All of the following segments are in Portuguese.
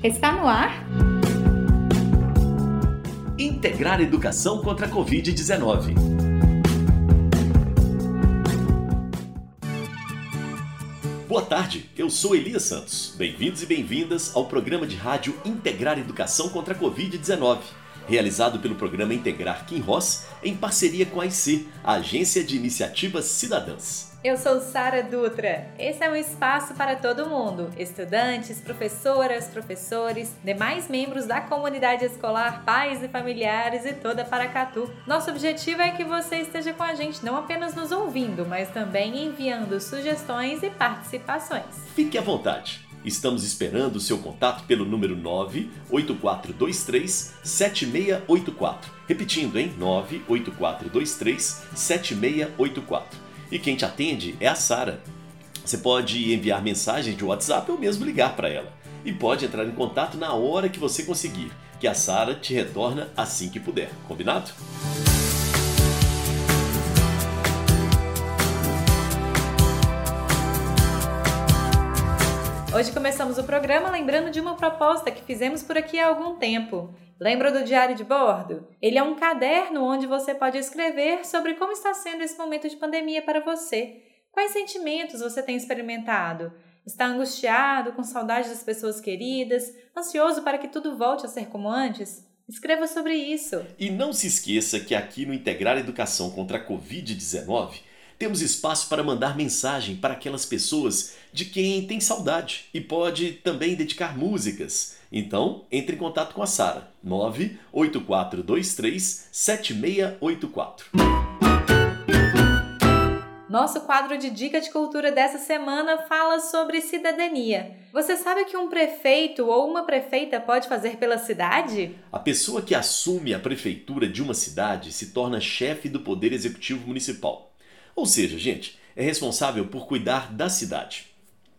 Está no ar? Integrar Educação contra a Covid-19. Boa tarde, eu sou Elias Santos. Bem-vindos e bem-vindas ao programa de rádio Integrar Educação contra a Covid-19 realizado pelo programa Integrar Kim Ross em parceria com a IC, a Agência de Iniciativas Cidadãs. Eu sou Sara Dutra. Esse é um espaço para todo mundo: estudantes, professoras, professores, demais membros da comunidade escolar, pais e familiares e toda Paracatu. Nosso objetivo é que você esteja com a gente não apenas nos ouvindo, mas também enviando sugestões e participações. Fique à vontade. Estamos esperando o seu contato pelo número 98423 7684. Repetindo, hein? 98423 7684. E quem te atende é a Sara. Você pode enviar mensagens de WhatsApp ou mesmo ligar para ela. E pode entrar em contato na hora que você conseguir, que a Sara te retorna assim que puder. Combinado? Hoje começamos o programa lembrando de uma proposta que fizemos por aqui há algum tempo. Lembra do diário de bordo? Ele é um caderno onde você pode escrever sobre como está sendo esse momento de pandemia para você. Quais sentimentos você tem experimentado? Está angustiado, com saudade das pessoas queridas, ansioso para que tudo volte a ser como antes? Escreva sobre isso. E não se esqueça que aqui no Integrar Educação contra a Covid-19 temos espaço para mandar mensagem para aquelas pessoas de quem tem saudade e pode também dedicar músicas. Então, entre em contato com a Sara, 98423 7684. Nosso quadro de dica de cultura dessa semana fala sobre cidadania. Você sabe o que um prefeito ou uma prefeita pode fazer pela cidade? A pessoa que assume a prefeitura de uma cidade se torna chefe do poder executivo municipal. Ou seja, gente, é responsável por cuidar da cidade,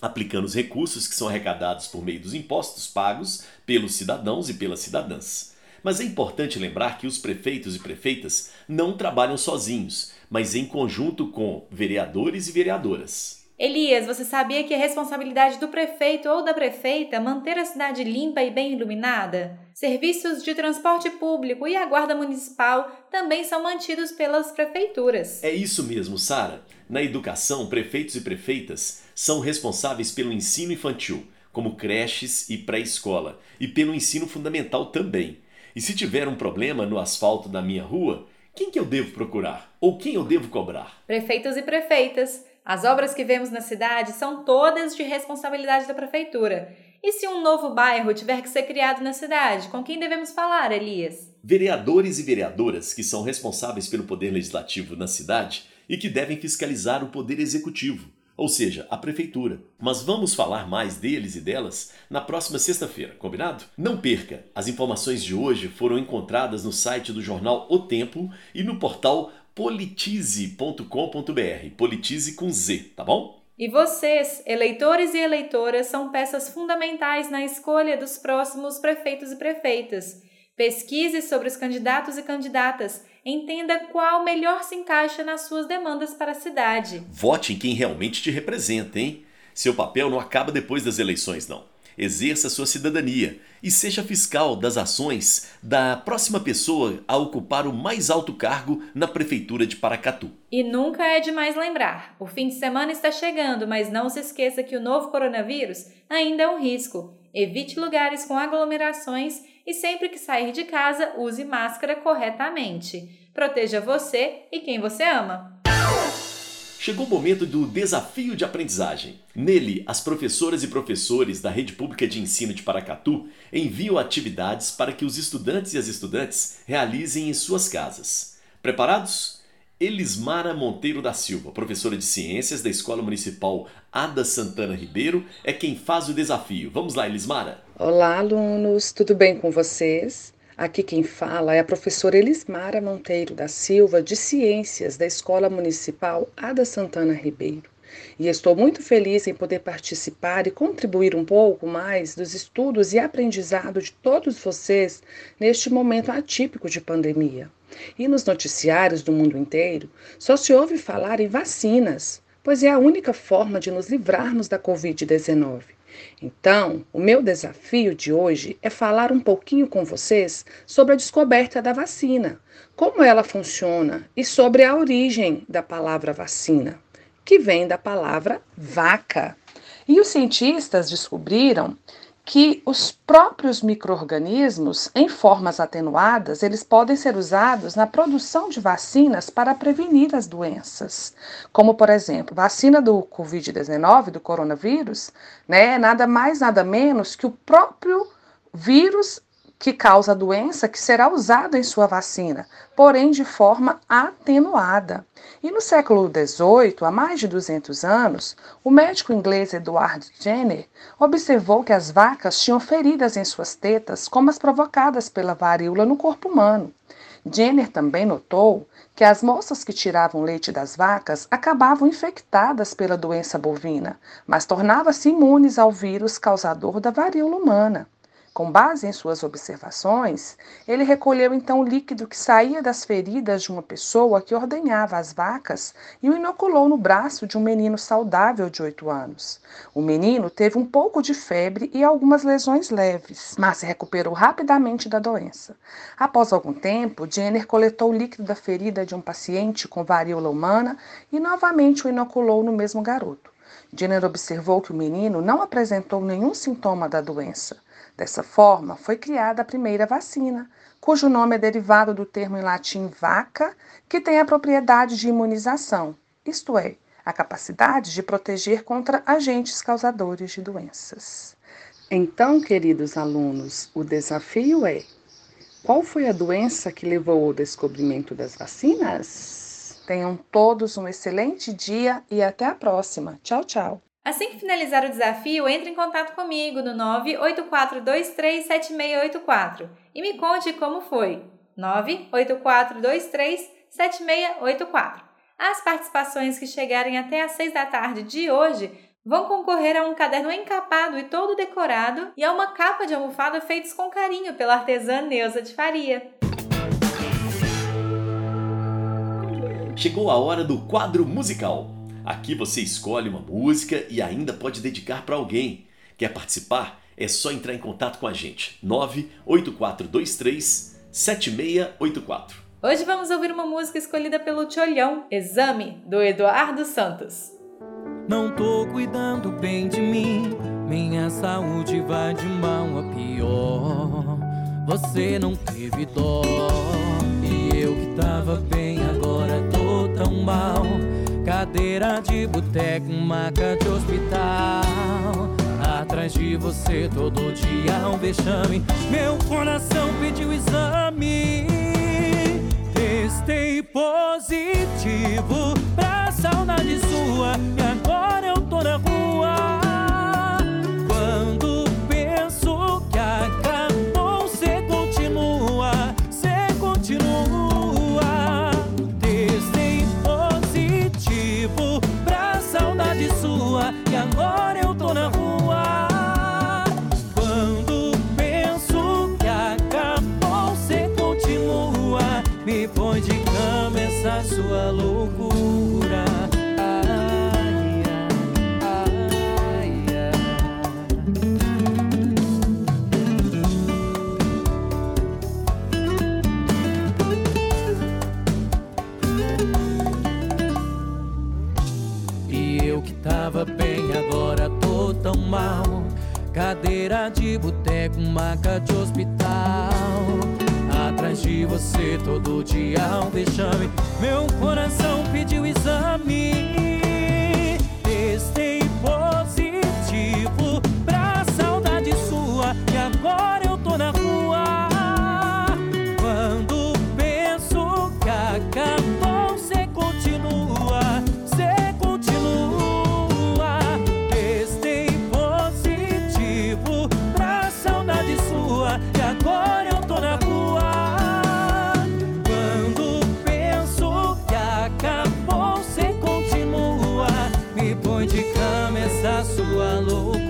aplicando os recursos que são arrecadados por meio dos impostos pagos pelos cidadãos e pelas cidadãs. Mas é importante lembrar que os prefeitos e prefeitas não trabalham sozinhos, mas em conjunto com vereadores e vereadoras. Elias, você sabia que é responsabilidade do prefeito ou da prefeita manter a cidade limpa e bem iluminada? Serviços de transporte público e a guarda municipal também são mantidos pelas prefeituras. É isso mesmo, Sara. Na educação, prefeitos e prefeitas são responsáveis pelo ensino infantil, como creches e pré-escola, e pelo ensino fundamental também. E se tiver um problema no asfalto da minha rua, quem que eu devo procurar? Ou quem eu devo cobrar? Prefeitos e prefeitas. As obras que vemos na cidade são todas de responsabilidade da prefeitura. E se um novo bairro tiver que ser criado na cidade, com quem devemos falar, Elias? Vereadores e vereadoras que são responsáveis pelo poder legislativo na cidade e que devem fiscalizar o poder executivo, ou seja, a prefeitura. Mas vamos falar mais deles e delas na próxima sexta-feira, combinado? Não perca! As informações de hoje foram encontradas no site do jornal O Tempo e no portal politize.com.br. Politize com Z, tá bom? E vocês, eleitores e eleitoras, são peças fundamentais na escolha dos próximos prefeitos e prefeitas. Pesquise sobre os candidatos e candidatas. Entenda qual melhor se encaixa nas suas demandas para a cidade. Vote em quem realmente te representa, hein? Seu papel não acaba depois das eleições, não exerça sua cidadania e seja fiscal das ações da próxima pessoa a ocupar o mais alto cargo na Prefeitura de Paracatu. E nunca é demais lembrar: o fim de semana está chegando, mas não se esqueça que o novo coronavírus ainda é um risco. Evite lugares com aglomerações e sempre que sair de casa, use máscara corretamente. Proteja você e quem você ama. Chegou o momento do desafio de aprendizagem. Nele, as professoras e professores da Rede Pública de Ensino de Paracatu enviam atividades para que os estudantes e as estudantes realizem em suas casas. Preparados? Elismara Monteiro da Silva, professora de Ciências da Escola Municipal Ada Santana Ribeiro, é quem faz o desafio. Vamos lá, Elismara. Olá, alunos, tudo bem com vocês? Aqui quem fala é a professora Elismara Monteiro da Silva, de Ciências da Escola Municipal Ada Santana Ribeiro. E estou muito feliz em poder participar e contribuir um pouco mais dos estudos e aprendizado de todos vocês neste momento atípico de pandemia. E nos noticiários do mundo inteiro só se ouve falar em vacinas, pois é a única forma de nos livrarmos da Covid-19. Então, o meu desafio de hoje é falar um pouquinho com vocês sobre a descoberta da vacina, como ela funciona e sobre a origem da palavra vacina, que vem da palavra vaca. E os cientistas descobriram que os próprios microorganismos, em formas atenuadas, eles podem ser usados na produção de vacinas para prevenir as doenças, como por exemplo, vacina do COVID-19, do coronavírus, né, nada mais nada menos que o próprio vírus que causa a doença que será usado em sua vacina, porém de forma atenuada. E no século XVIII, há mais de 200 anos, o médico inglês Edward Jenner observou que as vacas tinham feridas em suas tetas, como as provocadas pela varíola no corpo humano. Jenner também notou que as moças que tiravam leite das vacas acabavam infectadas pela doença bovina, mas tornavam-se imunes ao vírus causador da varíola humana. Com base em suas observações, ele recolheu então o líquido que saía das feridas de uma pessoa que ordenhava as vacas e o inoculou no braço de um menino saudável de oito anos. O menino teve um pouco de febre e algumas lesões leves, mas se recuperou rapidamente da doença. Após algum tempo, Jenner coletou o líquido da ferida de um paciente com varíola humana e novamente o inoculou no mesmo garoto. Jenner observou que o menino não apresentou nenhum sintoma da doença. Dessa forma, foi criada a primeira vacina, cujo nome é derivado do termo em latim vaca, que tem a propriedade de imunização, isto é, a capacidade de proteger contra agentes causadores de doenças. Então, queridos alunos, o desafio é: qual foi a doença que levou ao descobrimento das vacinas? Tenham todos um excelente dia e até a próxima. Tchau, tchau. Assim que finalizar o desafio, entre em contato comigo no 984237684 e me conte como foi. 984237684. As participações que chegarem até às 6 da tarde de hoje vão concorrer a um caderno encapado e todo decorado e a uma capa de almofada feitos com carinho pela artesã Neuza de Faria. Chegou a hora do quadro musical. Aqui você escolhe uma música e ainda pode dedicar para alguém. Quer participar? É só entrar em contato com a gente. 98423 7684. Hoje vamos ouvir uma música escolhida pelo Tcholhão, Exame, do Eduardo Santos. Não tô cuidando bem de mim, minha saúde vai de mal a pior. Você não teve dó, e eu que tava bem Cadeira de boteco, maca de hospital. Atrás de você todo dia um vexame. Meu coração pediu exame. Testei positivo pra saudade sua. E agora eu tô na rua. Me põe de cama essa sua loucura. E eu que tava bem, agora tô tão mal. Cadeira de boteco, maca de hospital. Atrás de você todo dia um vexame. Meu coração pediu exame. de começa essa sua louca.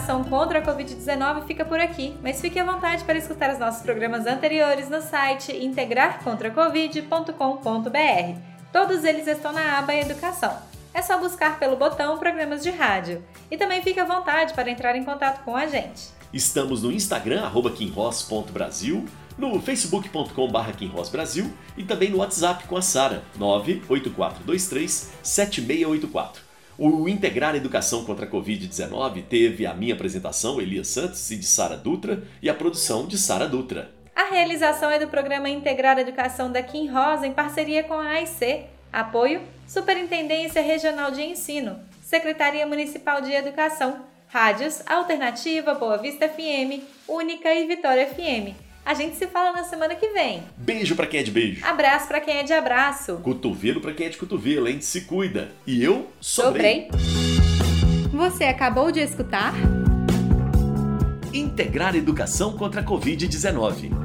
Educação contra a Covid-19 fica por aqui, mas fique à vontade para escutar os nossos programas anteriores no site integrarcontracovid.com.br. Todos eles estão na aba Educação. É só buscar pelo botão Programas de Rádio. E também fique à vontade para entrar em contato com a gente. Estamos no Instagram, arroba no facebook.com.br e também no WhatsApp com a Sara, 98423 7684. O Integrar Educação contra a Covid-19 teve a minha apresentação, Elias Santos, e de Sara Dutra, e a produção de Sara Dutra. A realização é do programa Integrar Educação da Kim Rosa em parceria com a AIC. Apoio: Superintendência Regional de Ensino, Secretaria Municipal de Educação, Rádios Alternativa, Boa Vista FM, Única e Vitória FM. A gente se fala na semana que vem. Beijo para quem é de beijo. Abraço para quem é de abraço. Cotovelo para quem é de cotovelo, hein? Se cuida. E eu sobrei. Sobrei. Você acabou de escutar? Integrar Educação contra a Covid-19.